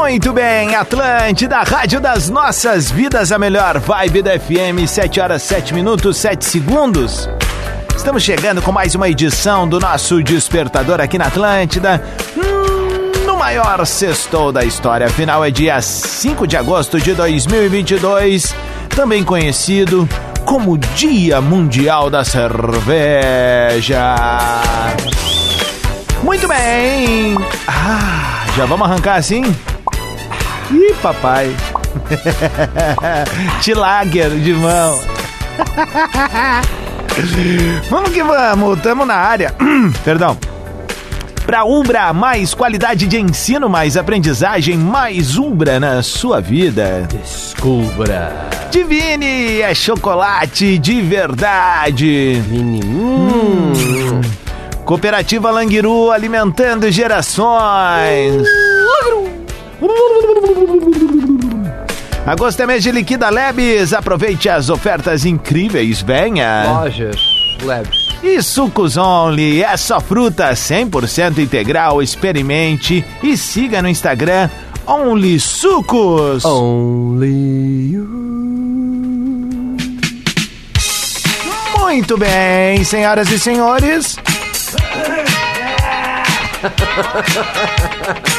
Muito bem, Atlântida, Rádio das Nossas Vidas, a melhor vibe da FM, 7 horas 7 minutos 7 segundos. Estamos chegando com mais uma edição do nosso Despertador aqui na Atlântida. Hum, no maior sextou da história. Afinal, é dia 5 de agosto de 2022, também conhecido como Dia Mundial da Cerveja. Muito bem. Ah, já vamos arrancar assim? Ih, papai. Tilager de mão. vamos que vamos, tamo na área. Perdão. Pra Umbra, mais qualidade de ensino, mais aprendizagem, mais Umbra na sua vida. Descubra. Divine é chocolate de verdade. Mini. Hum. Cooperativa Languiru alimentando gerações. Agosto é mês de liquida Lebes. Aproveite as ofertas incríveis. Venha. Lojas Lebes. E Sucos Only. É só fruta 100% integral. Experimente e siga no Instagram Only Sucos. Only you. Muito bem, senhoras e senhores.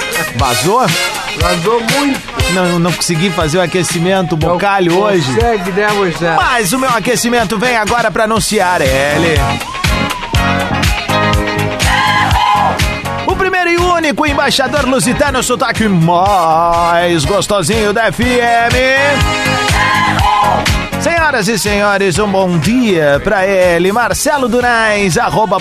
Vazou? Vazou muito. Não, não consegui fazer o aquecimento bocalho Não hoje. Consegue, né, Moisés? Mas o meu aquecimento vem agora para anunciar ele. O primeiro e único embaixador lusitano, sotaque mais gostosinho da FM. Senhoras e senhores, um bom dia pra ele, Marcelo Durais, arroba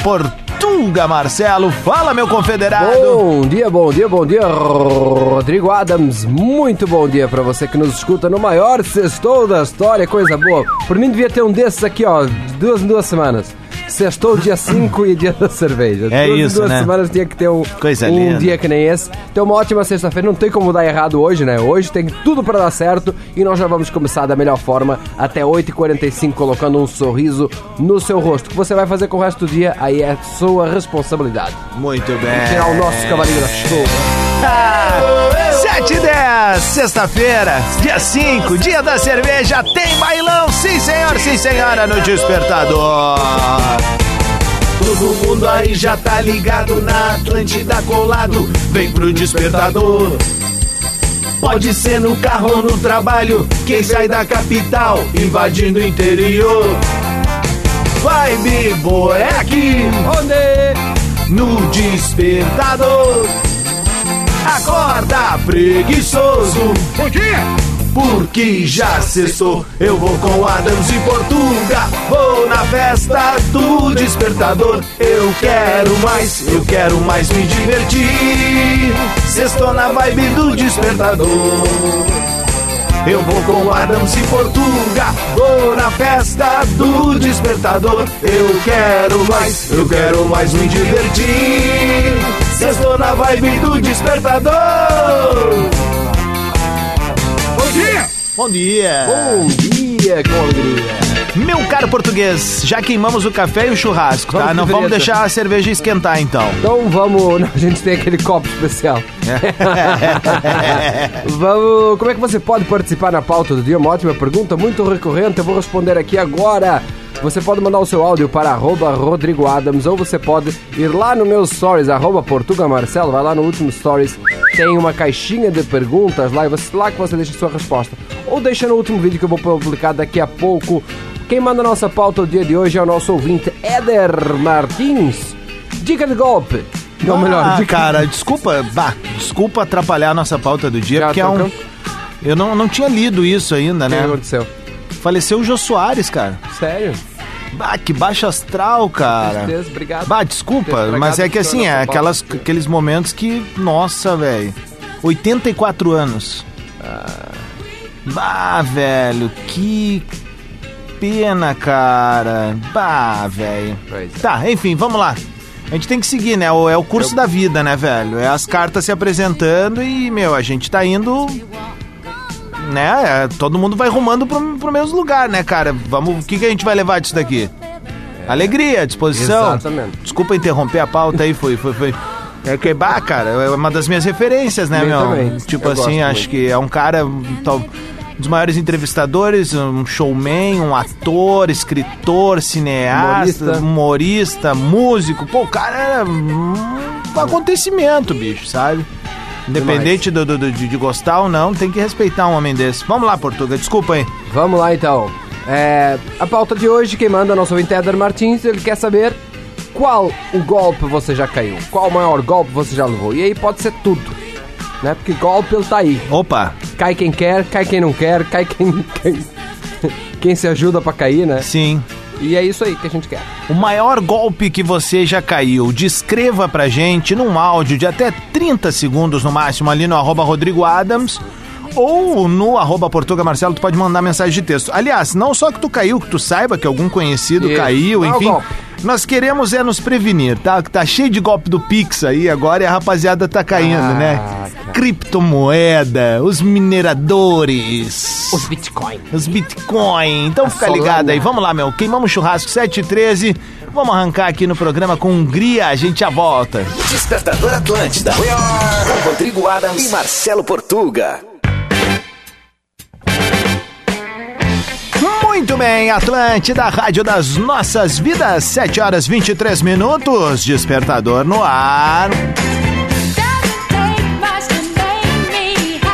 Portuga Marcelo. Fala, meu confederado. Bom dia, bom dia, bom dia, Rodrigo Adams. Muito bom dia pra você que nos escuta no maior sextou da história, coisa boa. Por mim devia ter um desses aqui, ó, duas em duas semanas. Sextou dia 5 e dia da cerveja. É duas isso, duas né? semanas tinha que ter um, Coisa um linda. dia que nem esse. Então, uma ótima sexta-feira. Não tem como dar errado hoje, né? Hoje tem tudo pra dar certo e nós já vamos começar da melhor forma até 8h45, colocando um sorriso no seu rosto. O que você vai fazer com o resto do dia, aí é sua responsabilidade. Muito bem. Tirar o nosso cavalinho da chuva. Ah, 7 e 10, sexta-feira, dia 5, dia da cerveja, tem bailão, sim senhor, sim senhora, no Despertador. Todo mundo aí já tá ligado na Atlântida colado, vem pro Despertador. Pode ser no carro ou no trabalho, quem sai da capital, invadindo o interior. Vibe boa é aqui, no Despertador. Acorda preguiçoso. Bom dia! Porque já cessou, eu vou com Adams e Portuga. Vou na festa do despertador. Eu quero mais, eu quero mais me divertir. Sextou na vibe do despertador. Eu vou com Adams e Portuga, vou na festa do despertador. Eu quero mais, eu quero mais me divertir. Sextou na vibe do despertador. Bom dia! Bom dia! Bom dia, com alegria. Meu caro português, já queimamos o café e o churrasco, tá? Vamos Não vamos deixar a cerveja esquentar então. Então vamos. A gente tem aquele copo especial. vamos. Como é que você pode participar na pauta do dia? Uma ótima pergunta, muito recorrente. Eu vou responder aqui agora. Você pode mandar o seu áudio para arroba Rodrigo Adams ou você pode ir lá no meu stories, arroba Portuga Marcelo, vai lá no último stories, tem uma caixinha de perguntas lá, e você, lá que você deixa a sua resposta. Ou deixa no último vídeo que eu vou publicar daqui a pouco. Quem manda a nossa pauta o dia de hoje é o nosso ouvinte Éder Martins. Dica de golpe. Não, melhor, ah, dica cara, desculpa, bah, desculpa atrapalhar a nossa pauta do dia, Já porque é um. tocamos? Eu não, não tinha lido isso ainda, O que né? aconteceu? Faleceu o Jô Soares, cara. Sério? Bah, que baixo astral, cara. Tristeza, obrigado. Bah, desculpa, Tristeza, mas é que assim, é aquelas, aqueles momentos que. Nossa, velho. 84 anos. Ah. Bah, velho, que pena, cara. Bah, velho. É. Tá, enfim, vamos lá. A gente tem que seguir, né? É o curso da vida, né, velho? É as cartas se apresentando e, meu, a gente tá indo. Né? É, todo mundo vai rumando pro, pro mesmo lugar, né, cara? Vamos. O que, que a gente vai levar disso daqui? Alegria, disposição. Exatamente. Desculpa interromper a pauta aí, foi. foi, foi. É que, bah, cara, é uma das minhas referências, né, meu? também. Tipo Eu assim, acho muito. que é um cara. um tal- um dos maiores entrevistadores, um showman, um ator, escritor, cineasta, Humorista. humorista, músico. Pô, o cara era um acontecimento, bicho, sabe? Independente do, do- do- de, de gostar ou não, tem que respeitar um homem desse. Vamos lá, Portuga, desculpa aí. Vamos lá então. É, a pauta de hoje, quem manda é nosso ouvinte Éder Martins, ele quer saber qual o golpe você já caiu, qual o maior golpe você já levou. E aí pode ser tudo, né? Porque golpe ele tá aí. Opa, Cai quem quer, cai quem não quer, cai quem, quem, quem se ajuda pra cair, né? sim. E é isso aí que a gente quer. O maior golpe que você já caiu, descreva pra gente num áudio de até 30 segundos no máximo ali no arroba Rodrigo Adams ou no arroba Portuga Marcelo, tu pode mandar mensagem de texto. Aliás, não só que tu caiu, que tu saiba que algum conhecido Isso. caiu, enfim. Nós queremos é nos prevenir, tá? Que tá cheio de golpe do Pix aí agora e a rapaziada tá caindo, Ah, né? Criptomoeda, os mineradores. Os Bitcoin. Os Bitcoin. Então fica Solana. ligado aí. Vamos lá, meu. Queimamos churrasco 7 e 13. Vamos arrancar aqui no programa com Hungria. A gente já volta. Despertador Atlântida. Com Rodrigo Adams e Marcelo Portuga. Muito bem, Atlântida, Rádio das Nossas Vidas. 7 horas 23 minutos. Despertador no ar.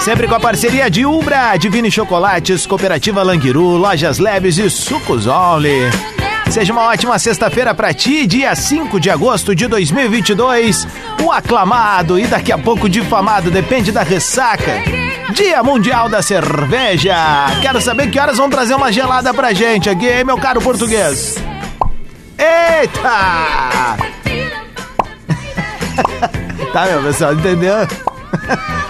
Sempre com a parceria de Ubra, Divine Chocolates, Cooperativa Languiru, Lojas Leves e Sucos Only. Seja uma ótima sexta-feira pra ti, dia 5 de agosto de 2022. O aclamado e daqui a pouco difamado, depende da ressaca. Dia Mundial da Cerveja. Quero saber que horas vão trazer uma gelada pra gente aqui, hein, meu caro português? Eita! Tá, meu pessoal, entendeu?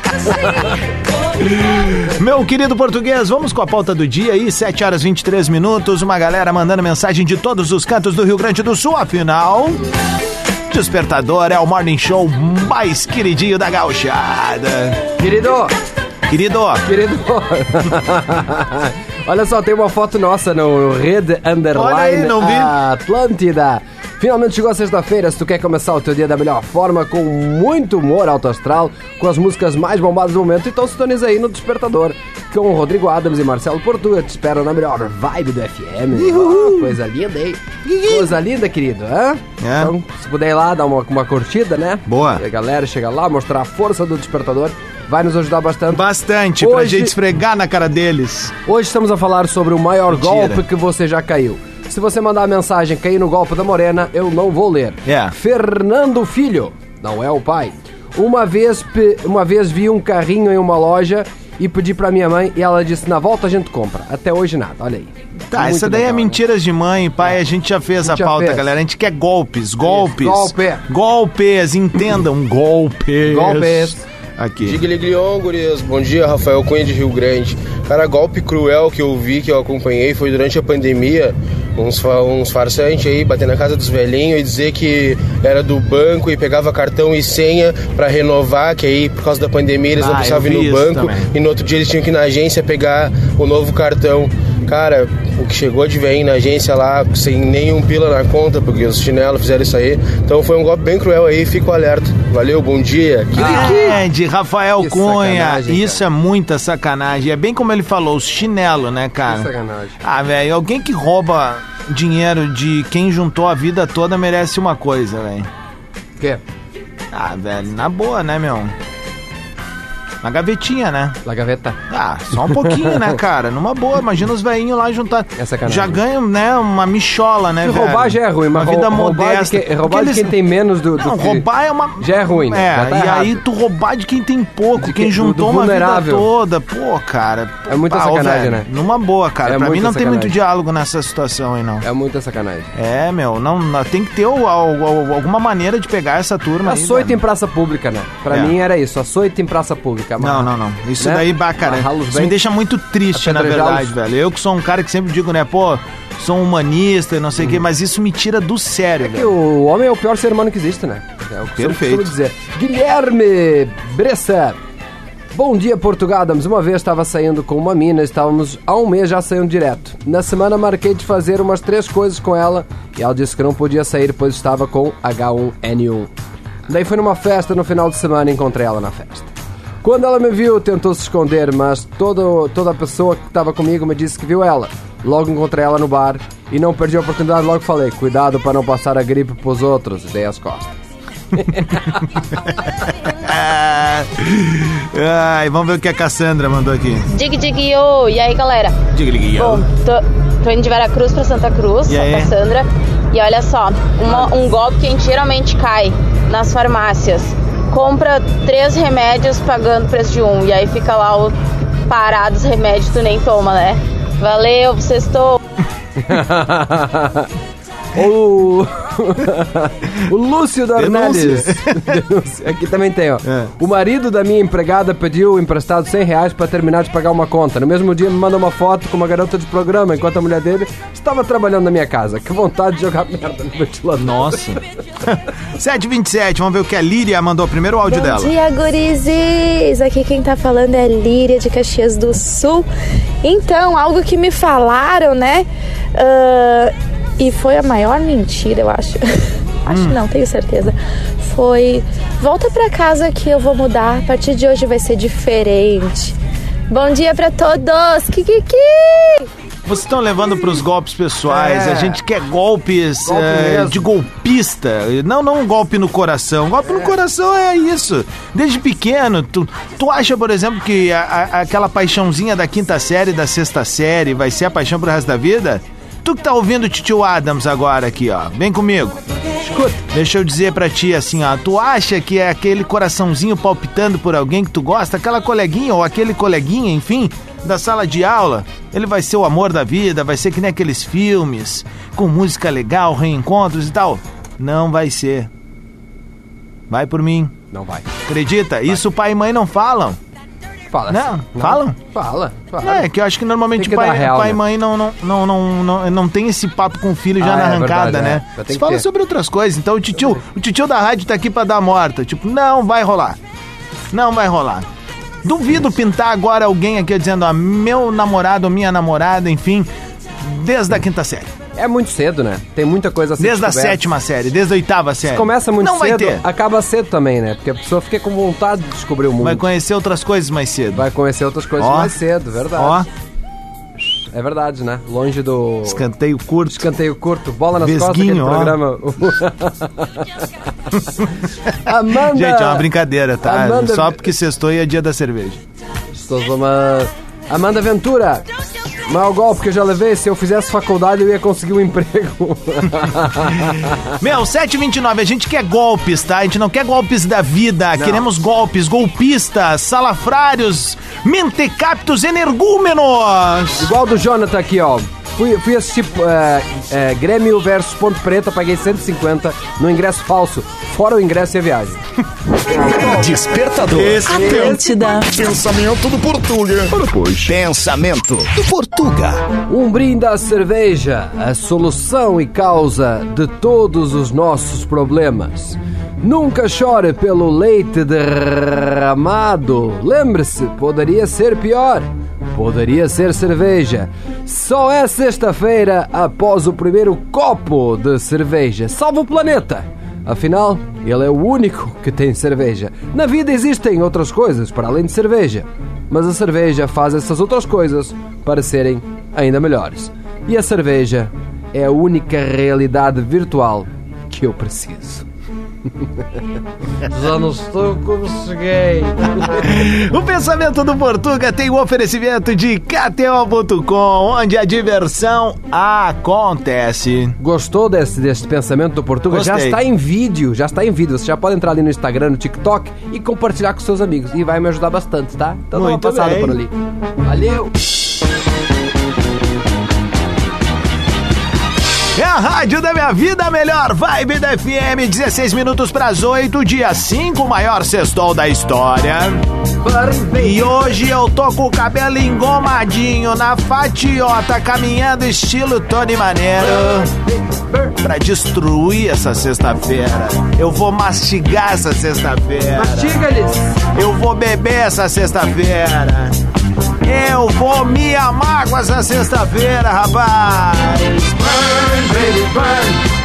Meu querido português, vamos com a pauta do dia aí, 7 horas 23 minutos. Uma galera mandando mensagem de todos os cantos do Rio Grande do Sul, afinal. Despertador é o morning show mais queridinho da gauchada. Querido, Querido, querido. Olha só, tem uma foto nossa no Red Underline aí, não vi. Atlântida. Finalmente chegou a sexta-feira. Se tu quer começar o teu dia da melhor forma, com muito humor alto astral, com as músicas mais bombadas do momento, então sintoniza aí no Despertador. Com o Rodrigo Adams e Marcelo Portuga te esperam na melhor vibe do FM. Oh, coisa linda aí. Coisa linda, querido. Hã? É. Então, se puder ir lá, dar uma, uma curtida, né? Boa. E a galera chega lá, mostrar a força do Despertador. Vai nos ajudar bastante. bastante pra Hoje- gente esfregar na cara deles. Hoje estamos a falar sobre o maior Mentira. golpe que você já caiu. Se você mandar a mensagem cair no golpe da morena, eu não vou ler. É. Fernando Filho, não é o pai. Uma vez, uma vez vi um carrinho em uma loja e pedi pra minha mãe e ela disse: na volta a gente compra. Até hoje nada, olha aí. Tá, Muito essa daí legal, é né? mentiras de mãe, pai. A gente já fez a, gente já pauta, fez. galera. A gente quer golpes, golpes. golpe. Golpes, entendam, golpes. Golpes. Aqui. Digliglion, gurias. Bom dia, Rafael Cunha de Rio Grande. Cara, golpe cruel que eu vi, que eu acompanhei, foi durante a pandemia. Uns, uns farsantes aí bater na casa dos velhinhos e dizer que era do banco e pegava cartão e senha pra renovar, que aí por causa da pandemia eles Ah, não precisavam ir no banco também. e no outro dia eles tinham que ir na agência pegar o novo cartão. Cara, o que chegou de velhinho na agência lá, sem nenhum pila na conta, porque os chinelos fizeram isso aí. Então foi um golpe bem cruel aí, fico alerta. Valeu, bom dia. É, de Rafael Que Cunha. Isso é muita sacanagem. É bem como ele falou, os chinelo, né, cara? Que sacanagem. Ah, velho, alguém que rouba dinheiro de quem juntou a vida toda merece uma coisa, velho. O quê? Ah, velho, na boa, né, meu? Na gavetinha, né? La gaveta. Ah, só um pouquinho, né, cara? Numa boa, imagina os velhinhos lá juntar. É sacanagem. Já ganham, né, uma michola, né, velho? roubar já é ruim, mas uma vida rou- roubar modesta. de quem, roubar Porque de quem eles- tem menos do, do Não, que- roubar é uma. Já é ruim, né? É, tá e errado. aí tu roubar de quem tem pouco, De quem quem- juntou uma vida toda. Pô, cara. É muita sacanagem, velho. né? Numa boa, cara. É pra mim não tem muito sacanagem. diálogo nessa situação aí, não. É muita sacanagem. É, meu, não, não- tem que ter o- al- al- alguma maneira de pegar essa turma aí. Açoite em velho. praça pública, né? Pra É. mim era isso, açoite em praça pública. Não, não, não. Isso Né? daí, bah, cara, Amarrá-los isso bem. me deixa muito triste, na verdade, velho. Eu que sou um cara que sempre digo, né, pô, sou um humanista e não sei o quê, mas isso me tira do sério, Uhum. Que velho. o homem é o pior ser humano que existe, né? É o que eu Perfeito. costumo dizer. Guilherme Bressa. Bom dia, Portugal Adams. Uma vez estava saindo com uma mina, estávamos há um mês já saindo direto. Na semana marquei de fazer umas três coisas com ela e ela disse que não podia sair pois estava com H1N1. Daí foi numa festa no final de semana e encontrei ela na festa. Quando ela me viu, tentou se esconder, mas todo, toda a pessoa que estava comigo me disse que viu ela. Logo encontrei ela no bar e não perdi a oportunidade, logo falei, cuidado para não passar a gripe pros outros, e dei as costas. Ai, vamos ver o que a Cassandra mandou aqui. Dig Dig Yo! E aí, galera? Diga, liga, Bom, tô, tô indo de Veracruz pra Santa Cruz, E a aí? Cassandra. E olha só, uma- um golpe que a gente geralmente cai nas farmácias. Compra três remédios pagando o preço de um. E aí fica lá o parado os remédios, tu nem toma, né? Valeu, sextou! o... o Lúcio Dornelles. Denúncia. Aqui também tem, ó. É. O marido da minha empregada pediu emprestado 100 reais pra terminar de pagar uma conta. No mesmo dia me manda uma foto com uma garota de programa, enquanto a mulher dele estava trabalhando na minha casa. Que vontade de jogar merda no ventilador. Nossa. 727, vamos ver o que a Líria mandou. Primeiro o áudio Bom dela. dia, gurizes! Aqui quem tá falando é Líria de Caxias do Sul. Então, algo que me falaram, né? ah, e foi a maior mentira, eu acho. acho não, tenho certeza. Foi: volta pra casa que eu vou mudar. A partir de hoje vai ser diferente. Bom dia pra todos! Kikiki! Vocês estão levando pros golpes pessoais. É. A gente quer golpes Golpe mesmo. de golpista. Não, não um golpe no coração. Golpe no coração é isso. Desde pequeno, tu, tu acha, por exemplo, que a- a- aquela paixãozinha da quinta série, da sexta série, vai ser a paixão pro resto da vida? Tu que tá ouvindo o Titio Adams agora aqui, ó. Vem comigo. Escuta. Deixa eu dizer pra ti assim, ó. Tu acha que é aquele coraçãozinho palpitando por alguém que tu gosta, aquela coleguinha ou aquele coleguinha, enfim, da sala de aula, ele vai ser o amor da vida, vai ser que nem aqueles filmes, com música legal, reencontros e tal? Não vai ser. Vai por mim. Não vai. Acredita? Isso pai e mãe não falam. Fala. Não, assim. falam? Fala. fala. Não, é que eu acho que normalmente que pai, real, pai né? e mãe não, não, não, não, não, não tem esse papo com o filho já Ah, na é arrancada, verdade, né? é. Fala ter. sobre outras coisas. Então o titio, o titio da rádio tá aqui pra dar morta. Tipo, não vai rolar. Não vai rolar. Duvido pintar agora alguém aqui dizendo, ó, meu namorado ou minha namorada, enfim, desde a quinta série. É muito cedo, né? Tem muita coisa a ser Desde a sétima série, desde a oitava série. Começa muito não cedo, acaba cedo também, né? Porque a pessoa fica com vontade de descobrir o mundo. Vai conhecer outras coisas mais cedo. Vai conhecer outras coisas Ó. mais cedo, verdade. Ó, É verdade, né? Longe do escanteio curto. escanteio curto, bola nas costas Vesguinho, ó. programa. Amanda! Gente, é uma brincadeira, tá? Amanda- Só porque sextou e é dia da cerveja. Estou uma... Amanda Ventura! Mal golpe que eu já levei, se eu fizesse faculdade eu ia conseguir um emprego. Meu, 729, a gente quer golpes, tá? A gente não quer golpes da vida, queremos golpes, golpistas, salafrários, mentecaptos, energúmenos. Igual do Jonathan aqui, ó. Fui, fui assistir é, é, Grêmio versus Ponte Preta, paguei 150 no ingresso falso, fora o ingresso e a viagem. Despertador. Atlântida. Pensamento do Portuga. Pensamento do Portuga. Um brinde à cerveja, a solução e causa de todos os nossos problemas. Nunca chore pelo leite derramado. Lembre-se, poderia ser pior. Poderia ser cerveja. Só é sexta-feira após o primeiro copo de cerveja. Salva o planeta! Afinal, ele é o único que tem cerveja. Na vida existem outras coisas para além de cerveja, mas a cerveja faz essas outras coisas parecerem ainda melhores. E a cerveja é a única realidade virtual que eu preciso. Já não estou como cheguei. O pensamento do Portuga tem o oferecimento de KTO.com, onde a diversão acontece. Gostou desse, desse pensamento do Portuga? Já Gostei. está em vídeo, já está em vídeo. Você já pode entrar ali no Instagram, no TikTok e compartilhar com seus amigos. E vai me ajudar bastante, tá? Então dá uma Muito passada bem. por ali. Valeu! É a rádio da minha vida, melhor vibe da FM, 16 minutos para as 8, dia 5, o maior sextou da história. E hoje eu tô com o cabelo engomadinho na fatiota, caminhando estilo Tony Maneiro. Pra destruir essa sexta-feira. Eu vou mastigar essa sexta-feira. Mastiga-lhes! Eu vou beber essa sexta-feira. Eu vou me amar com essa sexta-feira, rapaz. Burn, baby, burn.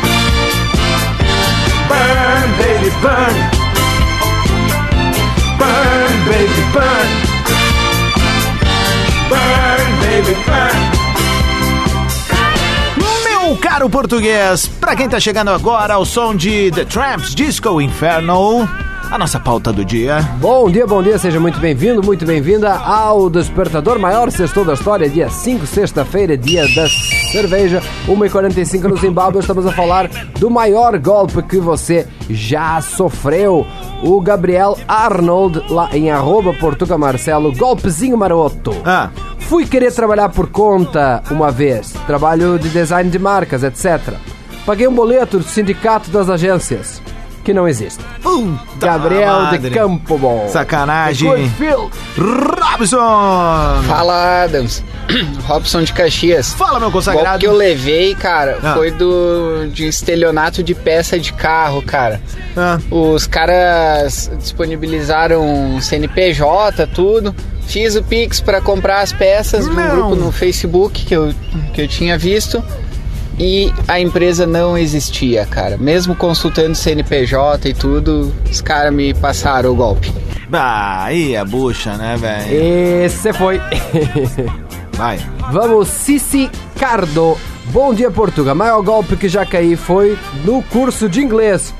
Burn, baby, burn. Burn, baby, burn. Burn, baby, burn. Meu caro português, pra quem tá chegando agora ao som de The Tramps Disco Inferno, a nossa pauta do dia. Bom dia, bom dia, seja muito bem-vindo, muito bem-vinda ao Despertador Maior Sextou da História, dia 5, sexta-feira, dia da cerveja, 1h45 no Zimbábue. Estamos a falar do maior golpe que você já sofreu. O Gabriel Arnold, lá em arroba Portuga Marcelo, golpezinho maroto. Ah. Fui querer trabalhar por conta uma vez, trabalho de design de marcas, etc. Paguei um boleto do sindicato das agências, que não existe. Puta Gabriel madre. de Campo Bom. Sacanagem. Robson! Fala, Adams. Robson de Caxias. Fala, meu O consagrado. que eu levei, cara, Ah. foi do de estelionato de peça de carro, cara. Ah. Os caras disponibilizaram CNPJ, tudo. Fiz o Pix pra comprar as peças Não. grupo no Facebook que eu, que eu tinha visto. E a empresa não existia, cara. Mesmo consultando CNPJ e tudo, os caras me passaram o golpe. Ah, aí é bucha, né, velho? Esse foi. Vai. Vamos, Cici Cardo. Bom dia, Portugal. Maior golpe que já caí foi no curso de inglês.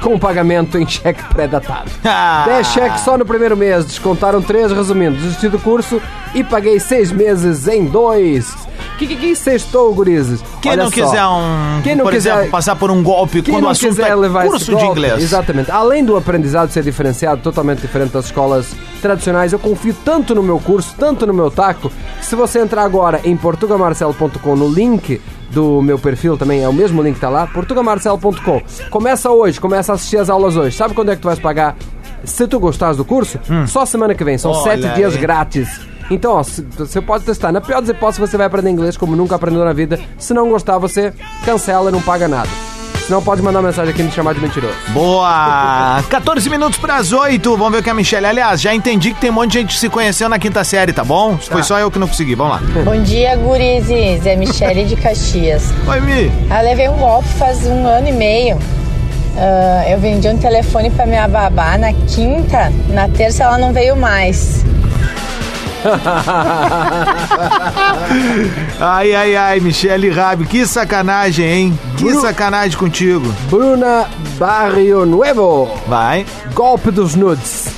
Com pagamento em cheque pré-datado. Ah. 10 cheques só no primeiro mês, descontaram 3, resumindo, desisti do curso e paguei 6 meses em 2. Que que que sextou, gurizes? Quem Olha não só. quiser um, Quem não por quiser- exemplo, passar por um golpe quando o assunto é curso esse de golpe, inglês. Exatamente. Além do aprendizado ser diferenciado, totalmente diferente das escolas tradicionais, eu confio tanto no meu curso, tanto no meu taco, que se você entrar agora em portugamarcelo.com no link do meu perfil também, é o mesmo link que tá lá, portugamarcelo.com. Começa hoje, começa a assistir as aulas hoje. Sabe quando é que tu vais pagar? Se tu gostares do curso, só semana que vem, são Hum. Olha sete dias aí. grátis. Então, ó, você pode testar. Na pior das hipóteses, você vai aprender inglês como nunca aprendeu na vida. Se não gostar, você cancela e não paga nada. Senão pode mandar mensagem aqui e me chamar de mentiroso. Boa! 14 minutos para as 8. Vamos ver o que a Michelle. Aliás, já entendi que tem um monte de gente se conheceu na quinta série, tá bom? Foi só eu que não consegui. Vamos lá. Bom dia, gurizes. É Michele de Caxias. Oi, Mi. Eu levei um golpe faz um ano e meio. Ah, eu vendi um telefone pra minha babá na quinta, na terça ela não veio mais. Ai, ai, ai, Michelle Rabi. Que sacanagem, hein? Que Bru- sacanagem contigo. Bruna Barrio Nuevo. Vai. Golpe dos nudes.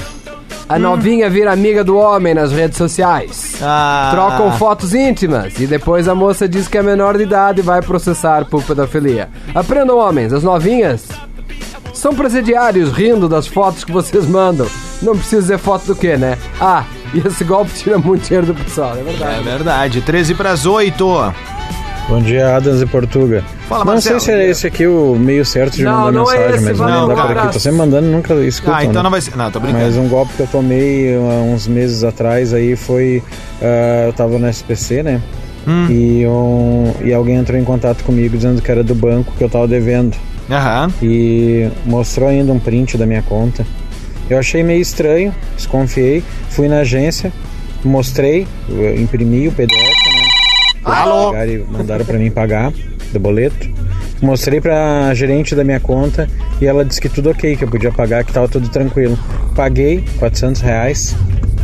A novinha vira amiga do homem nas redes sociais. Ah. Trocam fotos íntimas e depois a moça diz que é menor de idade e vai processar por pedofilia. Aprendam, homens, as novinhas são presidiários rindo das fotos que vocês mandam. Não precisa dizer foto do que, né? Ah, e esse golpe tira muito dinheiro do pessoal, é verdade. É verdade. 13 para as 8. Bom dia, Adams e Portuga. Fala, não Marcelo. sei se é esse aqui o meio certo de Não, mandar não é mensagem, esse, mas vou mandar lá. por aqui. Tô sempre mandando, nunca escutam, Ah, então né? não vai ser. Não, tô brincando. Mas um golpe que eu tomei há uns meses atrás aí foi. ah, eu tava no SPC, né? Hum. E, um, e alguém entrou em contato comigo dizendo que era do banco que eu tava devendo. Aham. E mostrou ainda um print da minha conta. Eu achei meio estranho, desconfiei, fui na agência, mostrei, imprimi o PDF, né? Alô? Mandaram pra mim pagar do boleto. Mostrei pra gerente da minha conta e ela disse que tudo ok, que eu podia pagar, que tava tudo tranquilo. Paguei 400 reais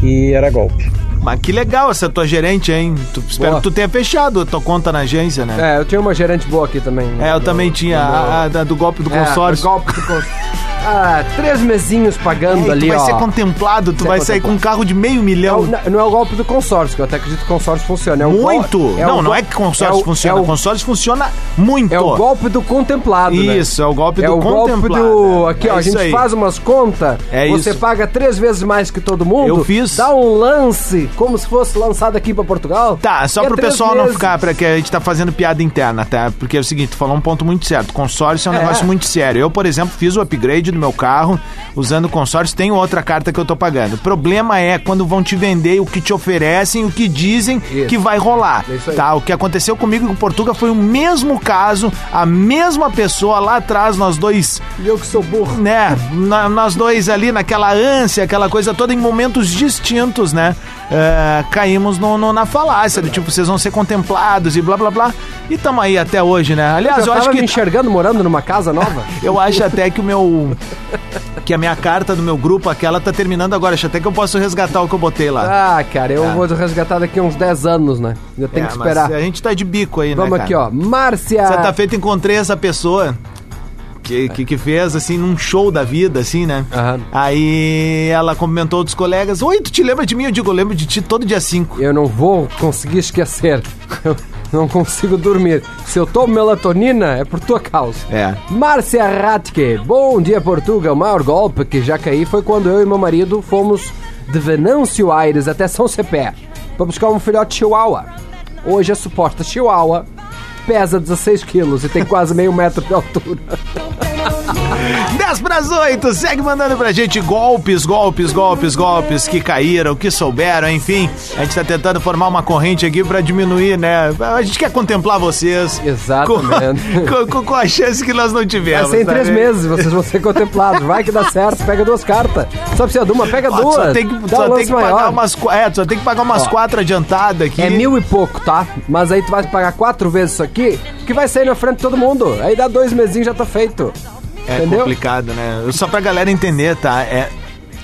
e era golpe. Mas que legal essa tua gerente, hein? Tu, espero Boa. que tu tenha fechado a tua conta na agência, né? É, eu tinha uma gerente boa aqui também. É, eu também tinha a, a do golpe do É, consórcio. o golpe do consórcio. Ah, três mesinhos pagando É, ali, tu vai ó. ser contemplado, tu vai sair com um carro de meio É milhão. o- não, não é o golpe do consórcio, que eu até acredito que o consórcio funciona. É o muito! é não, não é que consórcio é o- funciona. É o, consórcio funciona muito. é o golpe do contemplado, né? Isso, é o golpe É do o golpe contemplado. do. Aqui, É ó, a gente aí. faz umas contas, É você isso. paga três vezes mais que todo mundo. Eu fiz. Dá um lance, como se fosse lançado aqui pra Portugal. Tá, só É pro pessoal não meses. ficar, pra que a gente tá fazendo piada interna, tá? Porque é o seguinte, tu falou um ponto muito certo. Consórcio é um É. negócio muito sério. Eu, por exemplo, fiz o upgrade do meu carro usando o consórcio, tenho outra carta que eu tô pagando. O problema é quando vão te vender o que te oferecem, o que dizem Isso. que vai rolar. É. Tá? O que aconteceu comigo com Portugal foi o mesmo caso, a mesma pessoa lá atrás, nós dois E eu que sou burro. né, nós dois ali naquela ânsia, aquela coisa toda, em momentos distintos, né? é, caímos no, no- na falácia do tipo, vocês vão ser contemplados e blá blá blá. E tamo aí até hoje, né? Aliás, eu eu acho que. me enxergando morando numa casa nova. Eu acho até que o meu. Que a minha carta do meu grupo, aquela, tá terminando agora. Acho até que eu posso resgatar o que eu botei lá. Ah, cara, eu É. vou resgatar daqui a uns 10 anos, né? Eu tenho É, que esperar. A gente tá de bico aí, né? Vamos aqui, ó. Márcia. Certa feita encontrei essa pessoa que, que, que fez, assim, num show da vida, assim, né? Aham. Aí ela comentou dos colegas: Oi, tu te lembra de mim? Eu digo: Eu lembro de ti todo dia 5. Eu não vou conseguir esquecer. Não consigo dormir. Se eu tomo melatonina, é por tua causa. É. Márcia Ratke. Bom dia, Portugal. O maior golpe que já caí foi quando eu e meu marido fomos de Venâncio Aires até São Cepé para buscar um filhote chihuahua. Hoje a suposta chihuahua pesa 16 quilos e tem quase meio metro de altura. 10 pras 8, segue mandando pra gente golpes, golpes, golpes, golpes que caíram, que souberam, enfim. A gente tá tentando formar uma corrente aqui pra diminuir, né? A gente quer contemplar vocês. Exatamente. Com, com- com a chance que nós não Vai tivemos. ser em tá três meses, vocês vão ser contemplados. Vai que dá certo, pega duas cartas. Só precisa de uma, pega Ó, duas. Só tem que, Dá só um tem que pagar umas, é, só tem que pagar umas Ó. quatro adiantadas aqui. É mil e pouco, tá? Mas aí tu vai pagar quatro vezes isso aqui, que vai sair na frente de todo mundo. Aí dá dois mesinhos já tá feito. É Entendeu? complicado, né? Só pra galera entender, tá? É,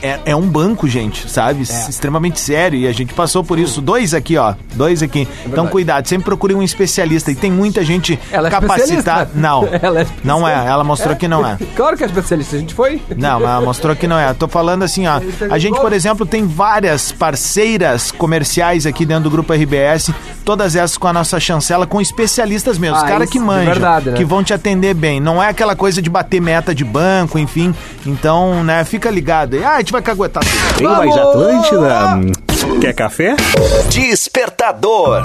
é, é um banco, gente, sabe? É. Extremamente sério. E a gente passou por isso. Dois aqui, ó. Dois aqui. então, É verdade. cuidado. Sempre procure um especialista. E tem muita gente Ela é capacitada. Não. Ela é não é. Ela mostrou que não é. Claro que é especialista, a gente foi. Não, mas ela mostrou que não é. Eu tô falando assim, ó. A gente, por exemplo, tem várias parceiras comerciais aqui dentro do grupo RBS, todas essas com a nossa chancela, com especialistas mesmo, Ah, caras que de manjam, verdade, né? que vão te atender bem. Não é aquela coisa de bater meta de banco, enfim. Então, né, fica ligado. Ah, a gente vai caguetar tudo. Tem mais Atlântida? Quer café? Despertador.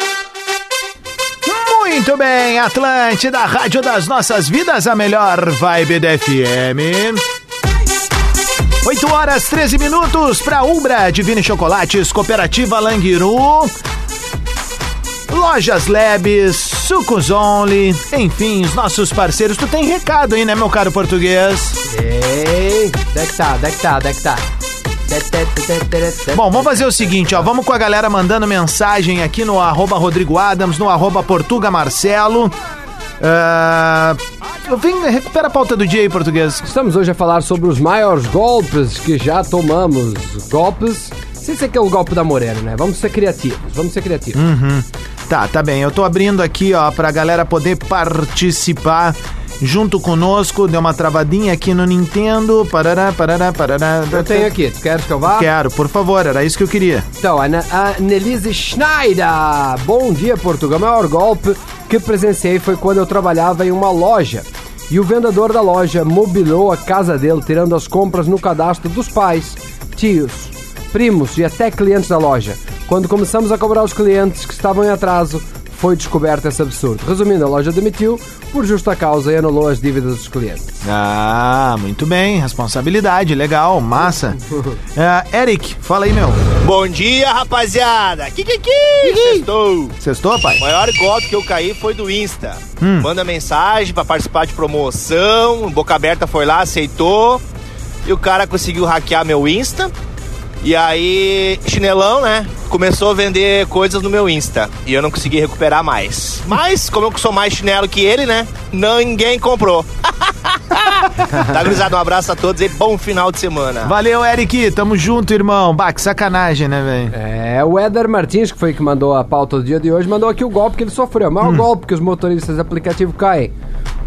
Muito bem, Atlântida, Rádio das Nossas Vidas, a melhor vibe da FM. 8 horas 13 minutos para Umbra, Divine Chocolates, Cooperativa Languiru, Lojas Labs, Sucos Only, enfim, os nossos parceiros. Tu tem recado aí, né, meu caro português? Ei, onde é que tá, onde é que tá, onde é que tá? Bom, vamos fazer o seguinte, ó. Vamos com a galera mandando mensagem aqui no arroba Rodrigo Adams, no arroba Portuga Marcelo. Ah, vem, recupera a pauta do dia aí, português. Estamos hoje a falar sobre os maiores golpes que já tomamos. Golpes, sem ser que é o golpe da Morena, né? Vamos ser criativos, vamos ser criativos. Uhum. Tá, tá bem. Eu tô abrindo aqui, ó, pra galera poder participar junto conosco. Deu uma travadinha aqui no Nintendo. Parará, parará, parará. Eu tenho aqui, tu queres que eu vá? Quero, por favor, era isso que eu queria. Então, a, a Nelise Schneider. Bom dia, Portugal. O maior golpe que presenciei foi quando eu trabalhava em uma loja. E o vendedor da loja mobilou a casa dele, tirando as compras no cadastro dos pais, tios, primos e até clientes da loja. Quando começamos a cobrar os clientes que estavam em atraso, foi descoberto esse absurdo. Resumindo, a loja demitiu por justa causa e anulou as dívidas dos clientes. Ah, muito bem. Responsabilidade, legal, massa. Ah, Eric, fala aí, meu. Bom dia, rapaziada! Kikiki! Sextou! Sextou, pai? O maior golpe que eu caí foi do Insta. Hum. Manda mensagem pra participar de promoção, Boca Aberta foi lá, aceitou. E o cara conseguiu hackear meu Insta. E aí, chinelão, né? Começou a vender coisas no meu Insta. E eu não consegui recuperar mais. Mas, como eu sou mais chinelo que ele, né? Ninguém comprou. Tá, gurizada, um abraço a todos e bom final de semana. Valeu, Eric. Tamo junto, irmão. Bah, que sacanagem, né, velho? É, o Éder Martins, que foi que mandou a pauta do dia de hoje, mandou aqui o golpe que ele sofreu. O maior golpe que os motoristas de aplicativo caem.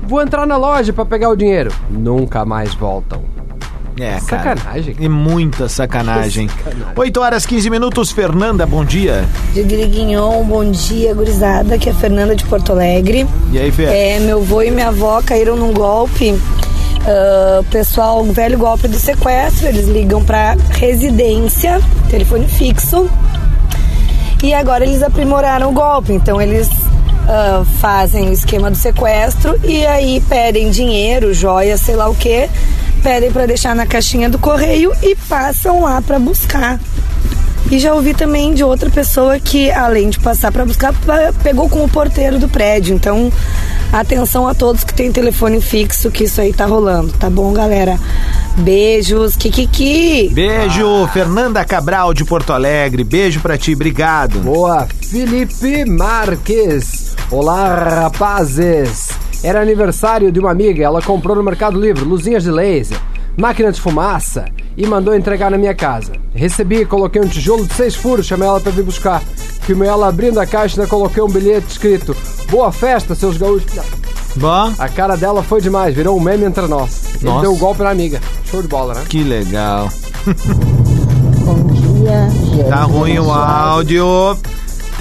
Vou entrar na loja pra pegar o dinheiro. Nunca mais voltam. É, cara. Sacanagem. E muita sacanagem. 8 horas 15 minutos, Fernanda, bom dia. Griguinhon, bom dia, gurizada. Aqui é a Fernanda de Porto Alegre. E aí, Fê? É, meu avô e minha avó caíram num golpe. O pessoal, um velho golpe do sequestro. Eles ligam pra residência, telefone fixo. E agora eles aprimoraram o golpe. Então eles ah, fazem o esquema do sequestro e aí pedem dinheiro, joia, sei lá o que. Pedem pra deixar na caixinha do correio e passam lá pra buscar. E já ouvi também de outra pessoa que, além de passar para buscar, pegou com o porteiro do prédio. Então, atenção a todos que têm telefone fixo, que isso aí tá rolando, tá bom, galera? Beijos, Kikiki! Beijo, Fernanda Cabral de Porto Alegre. Beijo pra ti, obrigado. Boa, Felipe Marques. Olá, rapazes. Era aniversário de uma amiga, ela comprou no Mercado Livre luzinhas de laser, máquina de fumaça e mandou entregar na minha casa. Recebi, coloquei um tijolo de seis furos, chamei ela pra vir buscar. Filmei ela abrindo a caixa e coloquei um bilhete escrito Boa festa, seus gaúchos. Bom, A cara dela foi demais, virou um meme entre nós. Ele Nossa. deu um golpe na amiga. Show de bola, né? que legal. Bom dia, Tá ruim o áudio.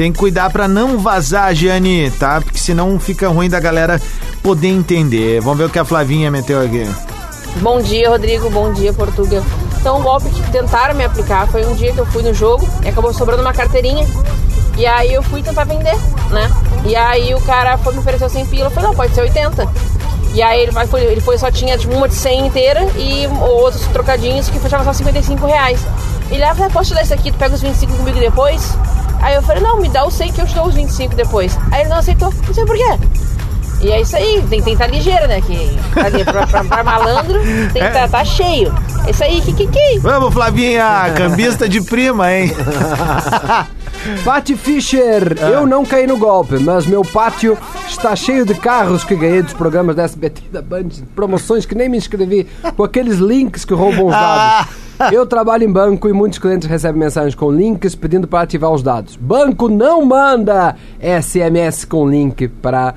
Tem que cuidar pra não vazar, Giane, tá? Porque senão fica ruim da galera poder entender. Vamos ver o que a Flavinha meteu aqui. Bom dia, Rodrigo. Bom dia, Portugal. Então, o golpe que tentaram me aplicar foi um dia que eu fui no jogo e acabou sobrando uma carteirinha. E aí eu fui tentar vender, né? E aí o cara foi me ofereceu 100 pila. Eu falei, não, pode ser 80. E aí ele, foi, ele foi só tinha tipo, uma de 100 inteira e outros trocadinhos que fechavam só 55 reais. Ele ah, posso te dar isso aqui, tu pega os 25 comigo depois? Aí eu falei, não, me dá o 100 que eu te dou os 25 depois. Aí ele não aceitou, não sei por quê. E é isso aí, tem que estar ligeiro, né? Que ali, pra, pra- pra malandro tem que estar tá cheio. É isso aí, que que que? Vamos, Flavinha, cambista de prima, hein? Patti Fischer, eu não caí no golpe, mas meu pátio está cheio de carros que ganhei dos programas da SBT da Band, promoções que nem me inscrevi, com aqueles links que roubam os dados. Eu trabalho em banco e muitos clientes recebem mensagens com links pedindo para ativar os dados. Banco não manda SMS com link para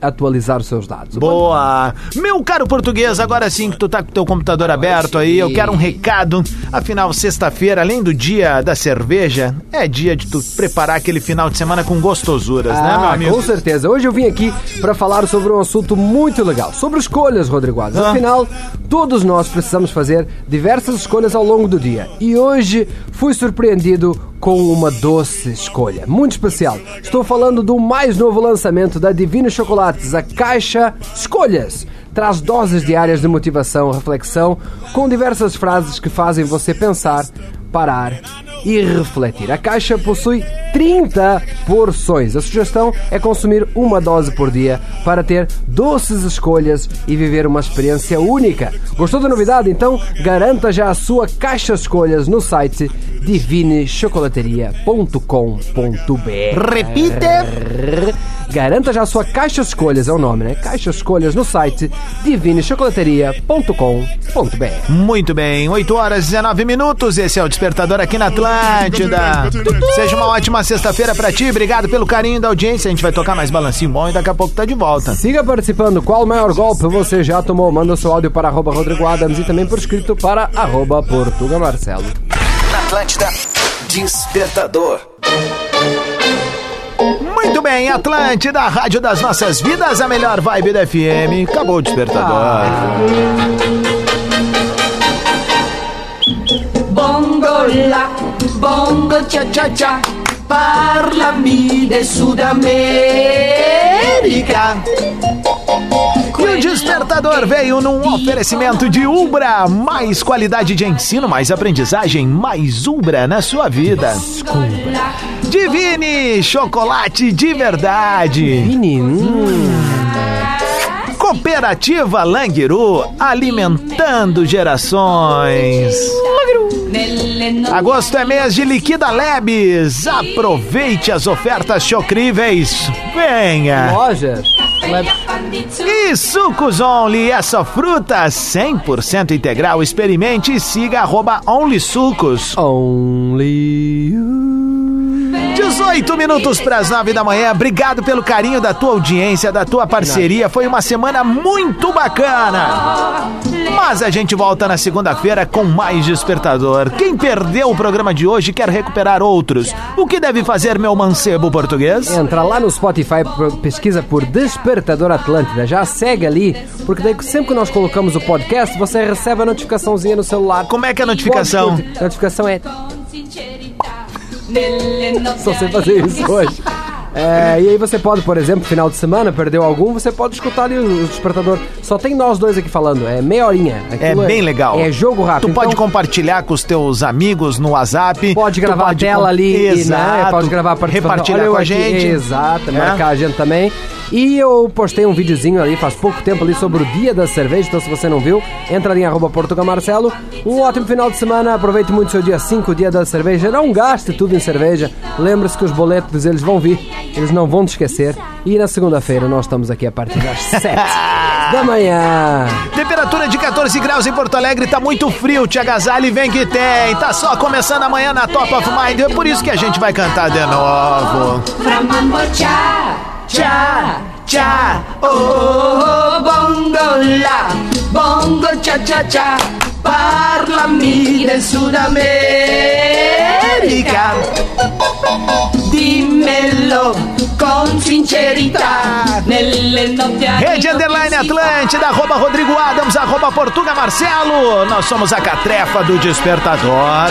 atualizar os seus dados. Boa! Meu caro português, agora sim que tu tá com teu computador aberto aí, eu quero um recado. Afinal, sexta-feira, além do dia da cerveja, é dia de tu preparar aquele final de semana com gostosuras, né, meu Ah, amigo? com certeza. Hoje eu vim aqui para falar sobre um assunto muito legal, sobre escolhas, Rodrigo Alves. Ah. Afinal, todos nós precisamos fazer diversas escolhas ao longo do dia. E hoje fui surpreendido com uma doce escolha, muito especial. Estou falando do mais novo lançamento da Divino Chocolates, a Caixa Escolhas. Traz doses diárias de motivação, reflexão, com diversas frases que fazem você pensar, parar e refletir. A caixa possui 30 porções. A sugestão é consumir uma dose por dia para ter doces escolhas e viver uma experiência única. Gostou da novidade? Então garanta já a sua caixa escolhas no site divinechocolateria.com.br. Repite! Garanta já a sua caixa escolhas, é o nome, né? Caixa escolhas no site divinechocolateria.com.br. Muito bem, 8 horas e 19 minutos. Esse é o Despertador aqui na Atlântida. Seja uma ótima sexta-feira pra ti. Obrigado pelo carinho da audiência. A gente vai tocar mais balancinho bom e daqui a pouco tá de volta. Siga participando. Qual o maior golpe você já tomou? Manda seu áudio para arroba Rodrigo Adams e também por escrito para arroba Portuga Marcelo. Na Atlântida, Despertador. Muito bem, Atlântida, a rádio das nossas vidas, a melhor vibe da FM. Acabou o Despertador. Bongo la, bongo cha cha cha, parlami de Sudamérica. E o Despertador veio num oferecimento de Ubra. Mais qualidade de ensino, mais aprendizagem, mais Ubra na sua vida. Divine, chocolate de verdade. Divine, Cooperativa Languiru, alimentando gerações. Agosto é mês de Liquida Lebes. Aproveite as ofertas chocríveis. Venha. Lojas E Sucos Only, essa fruta 100% integral. Experimente e siga arroba Only Sucos. Only you. 18 minutos para as 9 da manhã. Obrigado pelo carinho da tua audiência, da tua parceria. Foi uma semana muito bacana. Mas a gente volta na segunda-feira com mais despertador. Quem perdeu o programa de hoje quer recuperar outros, o que deve fazer meu mancebo português? Entra lá no Spotify, pesquisa por Despertador Atlântida. Já segue ali, porque daí sempre que nós colocamos o podcast, você recebe a notificaçãozinha no celular. Como é que é a notificação? A notificação é. Só sei fazer isso hoje. É, e aí você pode, por exemplo, final de semana, perdeu algum, você pode escutar ali o, despertador. Só tem nós dois aqui falando, é meia horinha. É bem legal. É jogo rápido. Tu pode Então, compartilhar com os teus amigos no WhatsApp. Pode gravar pode a tela com- ali, e, né? Exato. Pode gravar a participação. Repartilhar Olha com a aqui, gente. Exato, É. marcar a gente também. E eu postei um videozinho ali faz pouco tempo ali sobre o dia da cerveja, então se você não viu, entra ali em arroba Portugal Marcelo. Um ótimo final de semana, aproveite muito seu dia 5, dia da cerveja. Não gaste tudo em cerveja. Lembre-se que os boletos eles vão vir, eles não vão te esquecer. E na segunda-feira nós estamos aqui a partir das 7 da manhã. Temperatura de 14 graus em Porto Alegre, tá muito frio, te agasalhe, vem que tem. Tá só começando amanhã na Top of Mind, é por isso que a gente vai cantar de novo. Framando cha, cha, cha. Oh, bongo la, bongo cha cha cha. Parlami del Sud America. Dimmelo con sincerità. Nelle notti Rede Underline Atlântida, arroba Rodrigo Adams, arroba Portuga Marcelo. Nós somos a catrefa do Despertador.